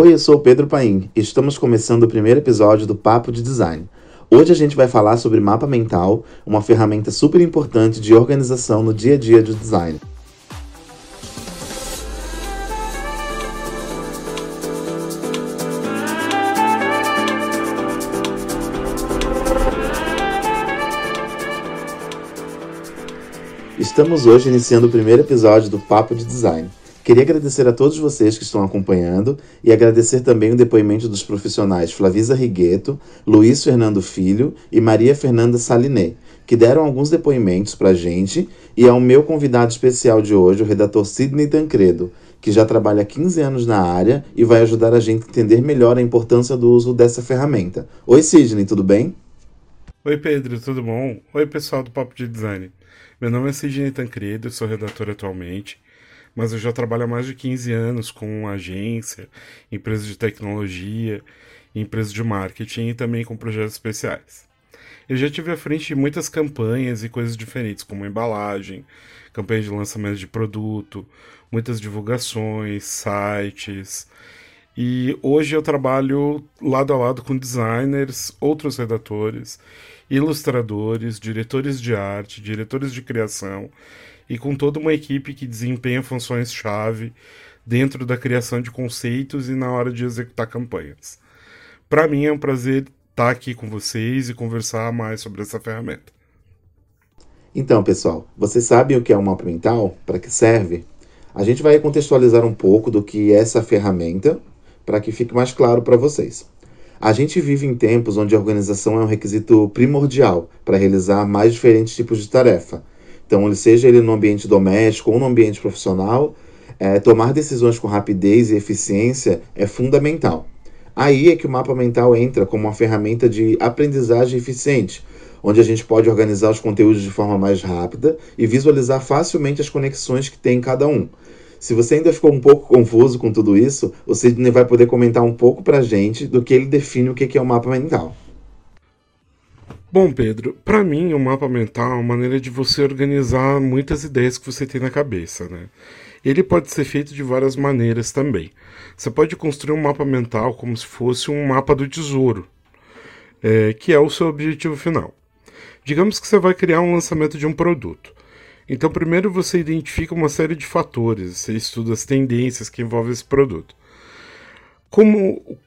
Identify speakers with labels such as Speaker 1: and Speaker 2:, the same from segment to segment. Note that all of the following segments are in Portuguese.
Speaker 1: Oi, eu sou o Pedro Paim e estamos começando o primeiro episódio do Papo de Design. Hoje a gente vai falar sobre mapa mental, uma ferramenta super importante de organização no dia a dia do design. Estamos hoje iniciando o primeiro episódio do Papo de Design. Queria agradecer a todos vocês que estão acompanhando e agradecer também o depoimento dos profissionais Flavisa Rigueto, Luiz Fernando Filho e Maria Fernanda Saliné, que deram alguns depoimentos para a gente, e ao meu convidado especial de hoje, o redator Sidney Tancredo, que já trabalha há 15 anos na área e vai ajudar a gente a entender melhor a importância do uso dessa ferramenta. Oi, Sidney, tudo bem?
Speaker 2: Oi, Pedro, tudo bom? Oi, pessoal do Papo de Design. Meu nome é Sidney Tancredo, sou redator atualmente mas eu já trabalho há mais de 15 anos com agência, empresas de tecnologia, empresas de marketing e também com projetos especiais. Eu já tive à frente de muitas campanhas e coisas diferentes, como embalagem, campanha de lançamento de produto, muitas divulgações, sites. E hoje eu trabalho lado a lado com designers, outros redatores, ilustradores, diretores de arte, diretores de criação e com toda uma equipe que desempenha funções-chave dentro da criação de conceitos e na hora de executar campanhas. Para mim é um prazer estar aqui com vocês e conversar mais sobre essa ferramenta.
Speaker 1: Então, pessoal, vocês sabem o que é um mapa mental? Para que serve? A gente vai contextualizar um pouco do que é essa ferramenta para que fique mais claro para vocês. A gente vive em tempos onde a organização é um requisito primordial para realizar mais diferentes tipos de tarefa, então, seja ele no ambiente doméstico ou no ambiente profissional, é, tomar decisões com rapidez e eficiência é fundamental. Aí é que o mapa mental entra como uma ferramenta de aprendizagem eficiente, onde a gente pode organizar os conteúdos de forma mais rápida e visualizar facilmente as conexões que tem em cada um. Se você ainda ficou um pouco confuso com tudo isso, o Sidney vai poder comentar um pouco para a gente do que ele define o que é o mapa mental.
Speaker 2: Bom, Pedro, para mim o mapa mental é uma maneira de você organizar muitas ideias que você tem na cabeça, né? Ele pode ser feito de várias maneiras também. Você pode construir um mapa mental como se fosse um mapa do tesouro, é, que é o seu objetivo final. Digamos que você vai criar um lançamento de um produto. Então, primeiro você identifica uma série de fatores, você estuda as tendências que envolvem esse produto. Como,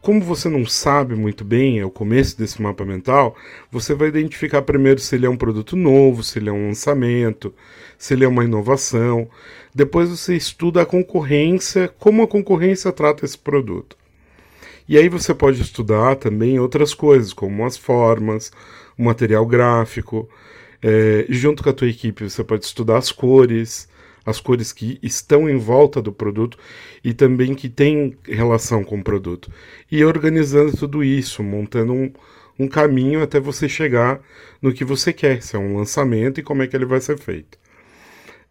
Speaker 2: como você não sabe muito bem, é o começo desse mapa mental, você vai identificar primeiro se ele é um produto novo, se ele é um lançamento, se ele é uma inovação. Depois você estuda a concorrência, como a concorrência trata esse produto. E aí você pode estudar também outras coisas, como as formas, o material gráfico. É, junto com a tua equipe, você pode estudar as cores, as cores que estão em volta do produto e também que têm relação com o produto. E organizando tudo isso, montando um, um caminho até você chegar no que você quer, se é um lançamento e como é que ele vai ser feito.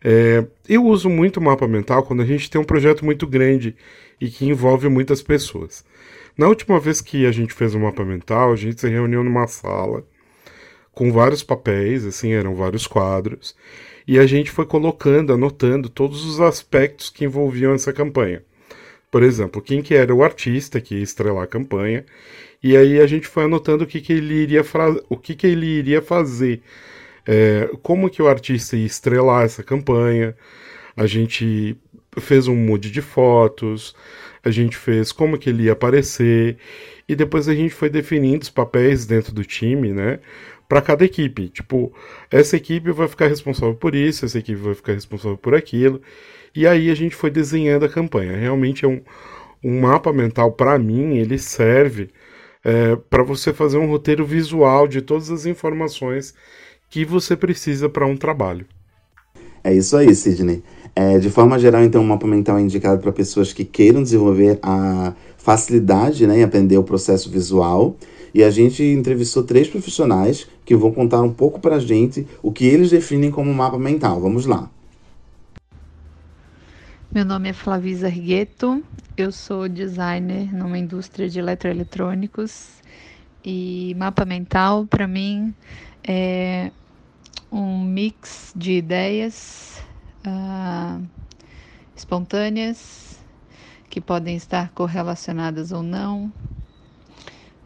Speaker 2: É, eu uso muito o mapa mental quando a gente tem um projeto muito grande e que envolve muitas pessoas. Na última vez que a gente fez o um mapa mental, a gente se reuniu numa sala com vários papéis, assim, eram vários quadros, e a gente foi colocando, anotando todos os aspectos que envolviam essa campanha. Por exemplo, quem que era o artista que ia estrelar a campanha, e aí a gente foi anotando o que, que ele iria o que, que ele iria fazer, é, como que o artista ia estrelar essa campanha. A gente fez um mood de fotos, a gente fez como que ele ia aparecer e depois a gente foi definindo os papéis dentro do time, né? Para cada equipe. Tipo, essa equipe vai ficar responsável por isso, essa equipe vai ficar responsável por aquilo. E aí a gente foi desenhando a campanha. Realmente é um, um mapa mental, para mim, ele serve é, para você fazer um roteiro visual de todas as informações que você precisa para um trabalho.
Speaker 1: É isso aí, Sidney. É, de forma geral, então, o mapa mental é indicado para pessoas que queiram desenvolver a facilidade né, em aprender o processo visual e a gente entrevistou três profissionais que vão contar um pouco para a gente o que eles definem como mapa mental. Vamos lá.
Speaker 3: Meu nome é Flavisa Rigueto, eu sou designer numa indústria de eletroeletrônicos e mapa mental para mim é um mix de ideias uh, espontâneas, que podem estar correlacionadas ou não,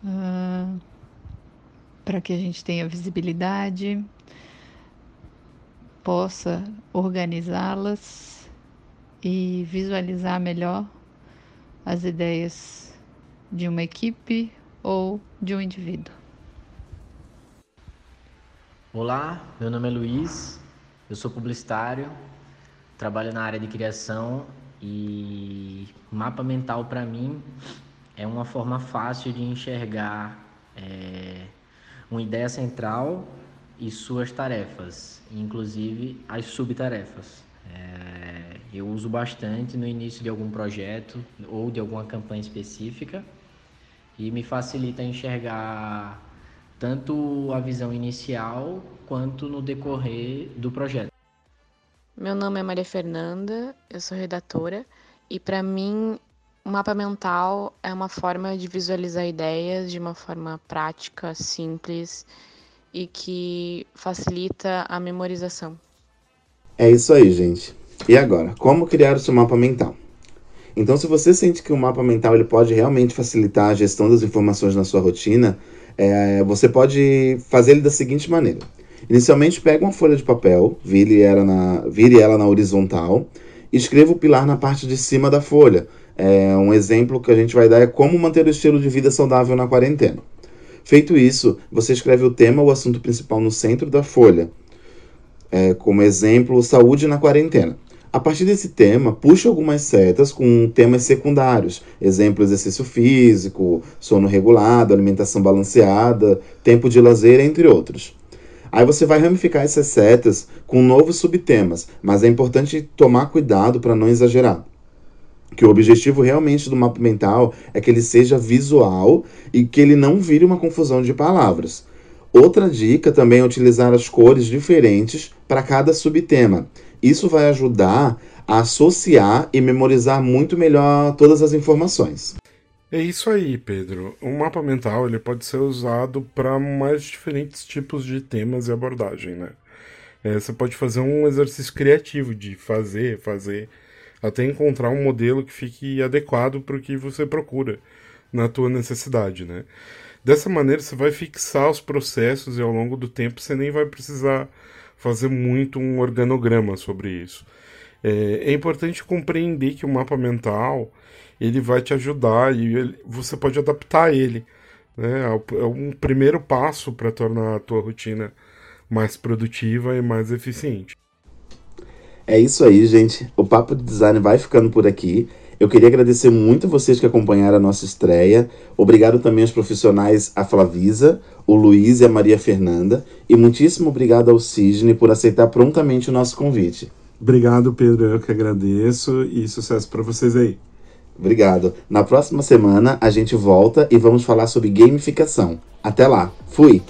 Speaker 3: uh, para que a gente tenha visibilidade, possa organizá-las e visualizar melhor as ideias de uma equipe ou de um indivíduo.
Speaker 4: Olá, meu nome é Luiz, eu sou publicitário, trabalho na área de criação e mapa mental para mim é uma forma fácil de enxergar é, uma ideia central e suas tarefas, inclusive as subtarefas. É, eu uso bastante no início de algum projeto ou de alguma campanha específica e me facilita enxergar tanto a visão inicial quanto no decorrer do projeto.
Speaker 5: Meu nome é Maria Fernanda, eu sou redatora e para mim o mapa mental é uma forma de visualizar ideias de uma forma prática, simples e que facilita a memorização.
Speaker 1: É isso aí, gente. E agora, como criar o seu mapa mental? Então, se você sente que o mapa mental ele pode realmente facilitar a gestão das informações na sua rotina, é, você pode fazer ele da seguinte maneira. Inicialmente, pega uma folha de papel, vire ela na, vire ela na horizontal escreva o pilar na parte de cima da folha. É, um exemplo que a gente vai dar é como manter o estilo de vida saudável na quarentena. Feito isso, você escreve o tema ou assunto principal no centro da folha. É, como exemplo, saúde na quarentena. A partir desse tema, puxe algumas setas com temas secundários. Exemplo, exercício físico, sono regulado, alimentação balanceada, tempo de lazer, entre outros. Aí você vai ramificar essas setas com novos subtemas, mas é importante tomar cuidado para não exagerar que o objetivo realmente do mapa mental é que ele seja visual e que ele não vire uma confusão de palavras. Outra dica também é utilizar as cores diferentes para cada subtema. Isso vai ajudar a associar e memorizar muito melhor todas as informações.
Speaker 2: É isso aí, Pedro. O mapa mental ele pode ser usado para mais diferentes tipos de temas e abordagem, né? É, você pode fazer um exercício criativo de fazer, fazer, até encontrar um modelo que fique adequado para o que você procura na tua necessidade, né? Dessa maneira você vai fixar os processos e ao longo do tempo você nem vai precisar fazer muito um organograma sobre isso. É, é importante compreender que o mapa mental ele vai te ajudar e ele, você pode adaptar ele. Né? É um primeiro passo para tornar a tua rotina mais produtiva e mais eficiente.
Speaker 1: É isso aí, gente. O Papo de Design vai ficando por aqui. Eu queria agradecer muito a vocês que acompanharam a nossa estreia. Obrigado também aos profissionais, a Flavisa, o Luiz e a Maria Fernanda. E muitíssimo obrigado ao Cisne por aceitar prontamente o nosso convite.
Speaker 2: Obrigado, Pedro. Eu que agradeço e sucesso para vocês aí.
Speaker 1: Obrigado. Na próxima semana a gente volta e vamos falar sobre gamificação. Até lá. Fui!